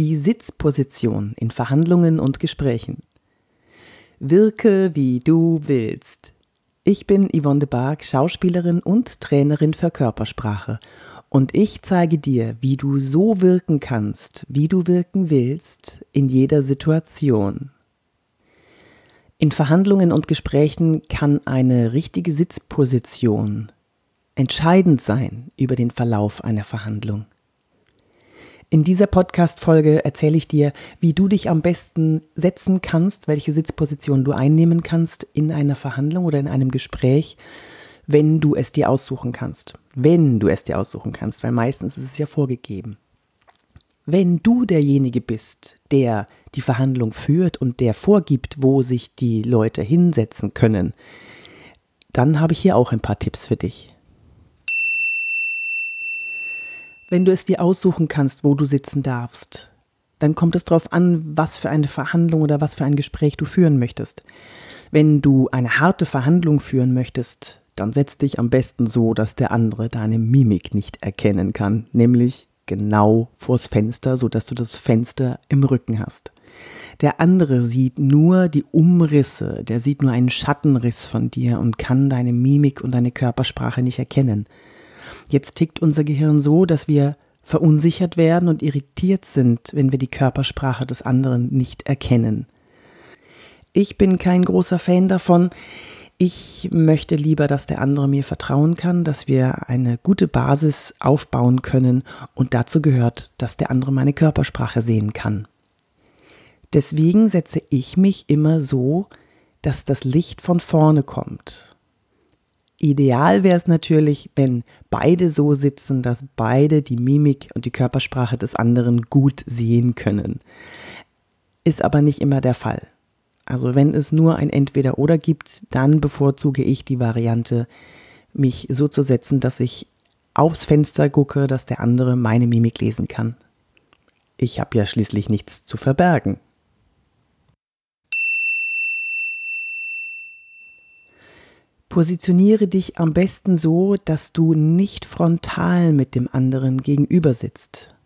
Die Sitzposition in Verhandlungen und Gesprächen. Wirke, wie du willst. Ich bin Yvonne de Barg, Schauspielerin und Trainerin für Körpersprache. Und ich zeige dir, wie du so wirken kannst, wie du wirken willst, in jeder Situation. In Verhandlungen und Gesprächen kann eine richtige Sitzposition entscheidend sein über den Verlauf einer Verhandlung. In dieser Podcast-Folge erzähle ich dir, wie du dich am besten setzen kannst, welche Sitzposition du einnehmen kannst in einer Verhandlung oder in einem Gespräch, wenn du es dir aussuchen kannst. Wenn du es dir aussuchen kannst, weil meistens ist es ja vorgegeben. Wenn du derjenige bist, der die Verhandlung führt und der vorgibt, wo sich die Leute hinsetzen können, dann habe ich hier auch ein paar Tipps für dich. Wenn du es dir aussuchen kannst, wo du sitzen darfst, dann kommt es darauf an, was für eine Verhandlung oder was für ein Gespräch du führen möchtest. Wenn du eine harte Verhandlung führen möchtest, dann setz dich am besten so, dass der andere deine Mimik nicht erkennen kann, nämlich genau vors Fenster, so dass du das Fenster im Rücken hast. Der andere sieht nur die Umrisse, der sieht nur einen Schattenriss von dir und kann deine Mimik und deine Körpersprache nicht erkennen. Jetzt tickt unser Gehirn so, dass wir verunsichert werden und irritiert sind, wenn wir die Körpersprache des anderen nicht erkennen. Ich bin kein großer Fan davon. Ich möchte lieber, dass der andere mir vertrauen kann, dass wir eine gute Basis aufbauen können und dazu gehört, dass der andere meine Körpersprache sehen kann. Deswegen setze ich mich immer so, dass das Licht von vorne kommt. Ideal wäre es natürlich, wenn beide so sitzen, dass beide die Mimik und die Körpersprache des anderen gut sehen können. Ist aber nicht immer der Fall. Also wenn es nur ein Entweder-Oder gibt, dann bevorzuge ich die Variante, mich so zu setzen, dass ich aufs Fenster gucke, dass der andere meine Mimik lesen kann. Ich habe ja schließlich nichts zu verbergen. Positioniere dich am besten so, dass du nicht frontal mit dem anderen gegenüber sitzt.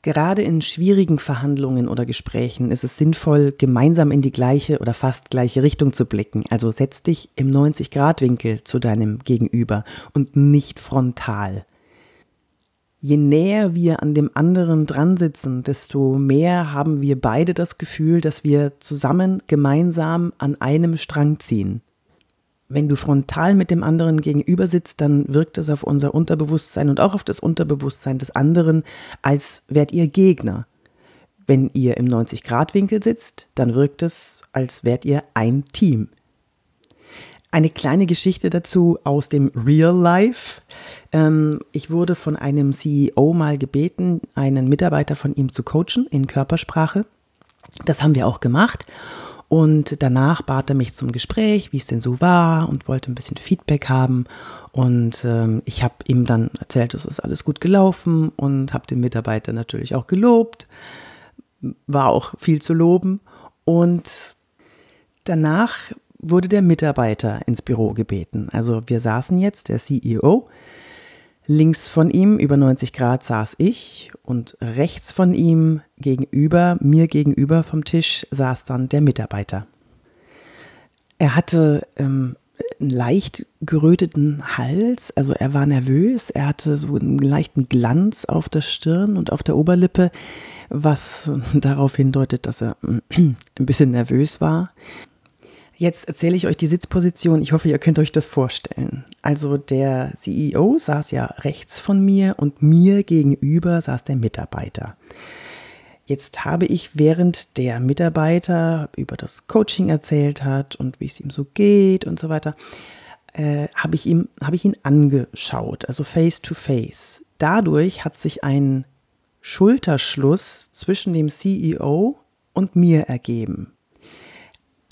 Gerade in schwierigen Verhandlungen oder Gesprächen ist es sinnvoll, gemeinsam in die gleiche oder fast gleiche Richtung zu blicken. Also setz dich im 90-Grad-Winkel zu deinem Gegenüber und nicht frontal. Je näher wir an dem anderen dran sitzen, desto mehr haben wir beide das Gefühl, dass wir zusammen gemeinsam an einem Strang ziehen. Wenn du frontal mit dem anderen gegenüber sitzt, dann wirkt es auf unser Unterbewusstsein und auch auf das Unterbewusstsein des anderen, als wärt ihr Gegner. Wenn ihr im 90-Grad-Winkel sitzt, dann wirkt es, als wärt ihr ein Team. Eine kleine Geschichte dazu aus dem Real Life. Ähm, ich wurde von einem CEO mal gebeten, einen Mitarbeiter von ihm zu coachen in Körpersprache. Das haben wir auch gemacht. Und danach bat er mich zum Gespräch, wie es denn so war und wollte ein bisschen Feedback haben. Und ähm, ich habe ihm dann erzählt, es ist alles gut gelaufen und habe den Mitarbeiter natürlich auch gelobt. War auch viel zu loben. Und danach wurde der Mitarbeiter ins Büro gebeten. Also wir saßen jetzt, der CEO, Links von ihm über 90 Grad saß ich und rechts von ihm gegenüber, mir gegenüber vom Tisch saß dann der Mitarbeiter. Er hatte ähm, einen leicht geröteten Hals, also er war nervös, er hatte so einen leichten Glanz auf der Stirn und auf der Oberlippe, was darauf hindeutet, dass er ein bisschen nervös war. Jetzt erzähle ich euch die Sitzposition. Ich hoffe, ihr könnt euch das vorstellen. Also der CEO saß ja rechts von mir und mir gegenüber saß der Mitarbeiter. Jetzt habe ich, während der Mitarbeiter über das Coaching erzählt hat und wie es ihm so geht und so weiter, äh, habe ich, ihm, habe ich ihn angeschaut, also face to face. Dadurch hat sich ein Schulterschluss zwischen dem CEO und mir ergeben.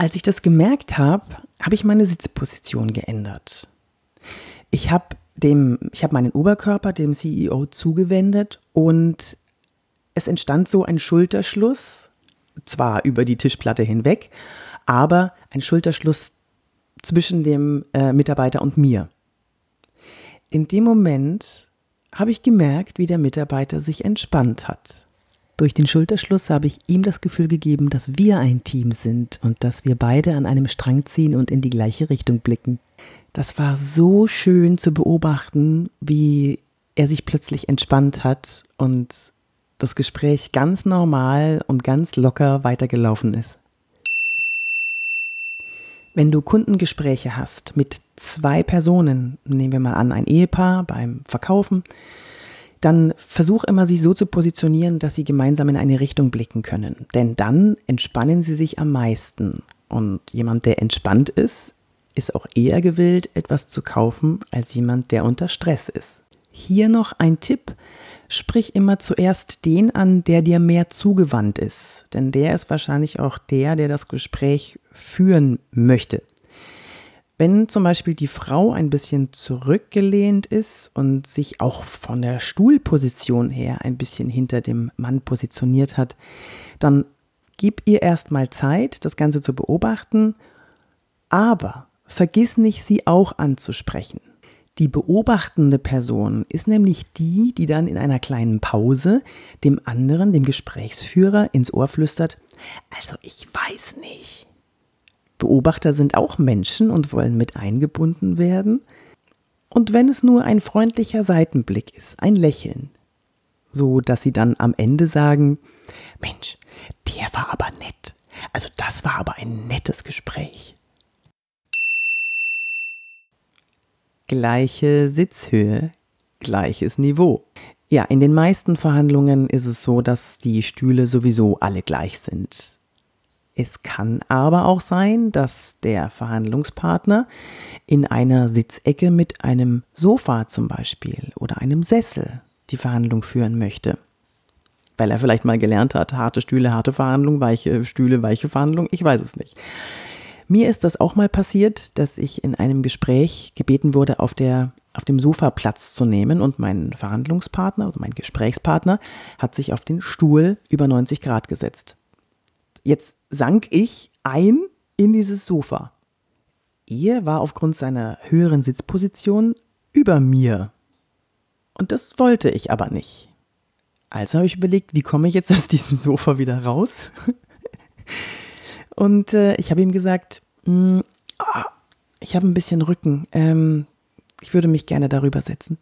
Als ich das gemerkt habe, habe ich meine Sitzposition geändert. Ich habe dem, ich habe meinen Oberkörper dem CEO zugewendet und es entstand so ein Schulterschluss, zwar über die Tischplatte hinweg, aber ein Schulterschluss zwischen dem äh, Mitarbeiter und mir. In dem Moment habe ich gemerkt, wie der Mitarbeiter sich entspannt hat. Durch den Schulterschluss habe ich ihm das Gefühl gegeben, dass wir ein Team sind und dass wir beide an einem Strang ziehen und in die gleiche Richtung blicken. Das war so schön zu beobachten, wie er sich plötzlich entspannt hat und das Gespräch ganz normal und ganz locker weitergelaufen ist. Wenn du Kundengespräche hast mit zwei Personen, nehmen wir mal an ein Ehepaar beim Verkaufen, dann versuch immer, sich so zu positionieren, dass sie gemeinsam in eine Richtung blicken können. Denn dann entspannen sie sich am meisten. Und jemand, der entspannt ist, ist auch eher gewillt, etwas zu kaufen, als jemand, der unter Stress ist. Hier noch ein Tipp. Sprich immer zuerst den an, der dir mehr zugewandt ist. Denn der ist wahrscheinlich auch der, der das Gespräch führen möchte. Wenn zum Beispiel die Frau ein bisschen zurückgelehnt ist und sich auch von der Stuhlposition her ein bisschen hinter dem Mann positioniert hat, dann gib ihr erstmal Zeit, das Ganze zu beobachten, aber vergiss nicht, sie auch anzusprechen. Die beobachtende Person ist nämlich die, die dann in einer kleinen Pause dem anderen, dem Gesprächsführer, ins Ohr flüstert, also ich weiß nicht. Beobachter sind auch Menschen und wollen mit eingebunden werden. Und wenn es nur ein freundlicher Seitenblick ist, ein Lächeln, so dass sie dann am Ende sagen, Mensch, der war aber nett. Also das war aber ein nettes Gespräch. Gleiche Sitzhöhe, gleiches Niveau. Ja, in den meisten Verhandlungen ist es so, dass die Stühle sowieso alle gleich sind. Es kann aber auch sein, dass der Verhandlungspartner in einer Sitzecke mit einem Sofa zum Beispiel oder einem Sessel die Verhandlung führen möchte. Weil er vielleicht mal gelernt hat, harte Stühle, harte Verhandlung, weiche Stühle, weiche Verhandlung, ich weiß es nicht. Mir ist das auch mal passiert, dass ich in einem Gespräch gebeten wurde, auf, der, auf dem Sofa Platz zu nehmen und mein Verhandlungspartner, also mein Gesprächspartner, hat sich auf den Stuhl über 90 Grad gesetzt. Jetzt sank ich ein in dieses Sofa. Er war aufgrund seiner höheren Sitzposition über mir. Und das wollte ich aber nicht. Also habe ich überlegt, wie komme ich jetzt aus diesem Sofa wieder raus? Und äh, ich habe ihm gesagt, oh, ich habe ein bisschen Rücken. Ähm, ich würde mich gerne darüber setzen.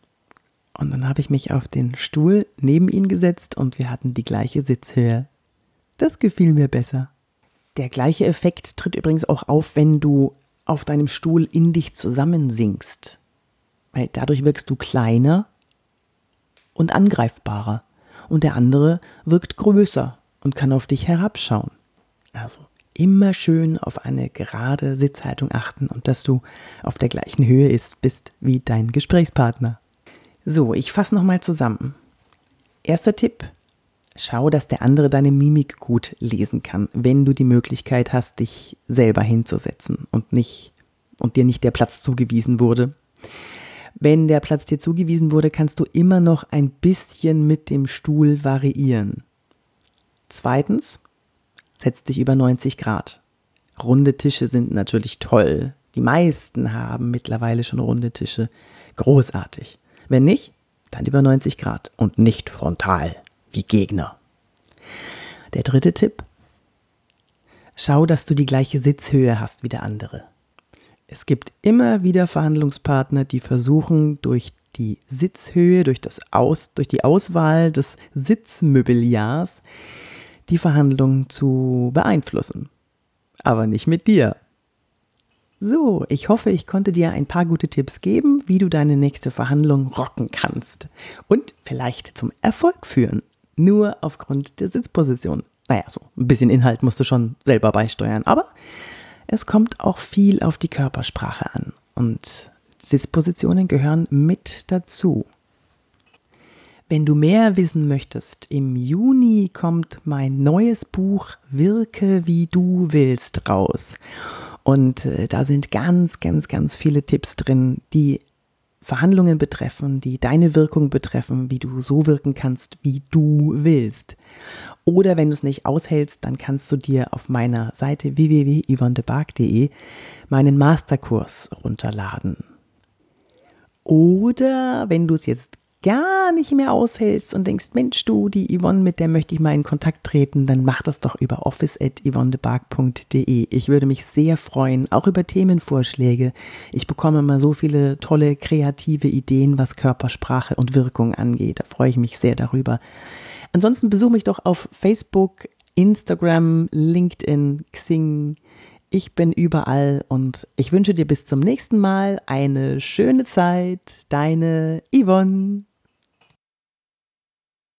Und dann habe ich mich auf den Stuhl neben ihn gesetzt und wir hatten die gleiche Sitzhöhe. Das gefiel mir besser. Der gleiche Effekt tritt übrigens auch auf, wenn du auf deinem Stuhl in dich zusammensinkst. Weil dadurch wirkst du kleiner und angreifbarer. Und der andere wirkt größer und kann auf dich herabschauen. Also immer schön auf eine gerade Sitzhaltung achten und dass du auf der gleichen Höhe ist, bist wie dein Gesprächspartner. So, ich fasse nochmal zusammen. Erster Tipp, Schau, dass der andere deine Mimik gut lesen kann, wenn du die Möglichkeit hast, dich selber hinzusetzen und nicht und dir nicht der Platz zugewiesen wurde. Wenn der Platz dir zugewiesen wurde, kannst du immer noch ein bisschen mit dem Stuhl variieren. Zweitens, setz dich über 90 Grad. Runde Tische sind natürlich toll. Die meisten haben mittlerweile schon runde Tische. Großartig. Wenn nicht, dann über 90 Grad und nicht frontal wie Gegner. Der dritte Tipp. Schau, dass du die gleiche Sitzhöhe hast wie der andere. Es gibt immer wieder Verhandlungspartner, die versuchen, durch die Sitzhöhe, durch, das Aus, durch die Auswahl des Sitzmöbiliars die Verhandlungen zu beeinflussen. Aber nicht mit dir. So, ich hoffe, ich konnte dir ein paar gute Tipps geben, wie du deine nächste Verhandlung rocken kannst und vielleicht zum Erfolg führen nur aufgrund der Sitzposition. Naja, so ein bisschen Inhalt musst du schon selber beisteuern, aber es kommt auch viel auf die Körpersprache an und Sitzpositionen gehören mit dazu. Wenn du mehr wissen möchtest, im Juni kommt mein neues Buch Wirke wie du willst raus. Und äh, da sind ganz, ganz, ganz viele Tipps drin, die Verhandlungen betreffen, die deine Wirkung betreffen, wie du so wirken kannst, wie du willst. Oder wenn du es nicht aushältst, dann kannst du dir auf meiner Seite www.yvonnebark.de meinen Masterkurs runterladen. Oder wenn du es jetzt gar nicht mehr aushältst und denkst, Mensch, du, die Yvonne, mit der möchte ich mal in Kontakt treten, dann mach das doch über office.yvonnebark.de. Ich würde mich sehr freuen, auch über Themenvorschläge. Ich bekomme immer so viele tolle kreative Ideen, was Körpersprache und Wirkung angeht. Da freue ich mich sehr darüber. Ansonsten besuche mich doch auf Facebook, Instagram, LinkedIn, Xing, ich bin überall und ich wünsche dir bis zum nächsten Mal eine schöne Zeit. Deine Yvonne.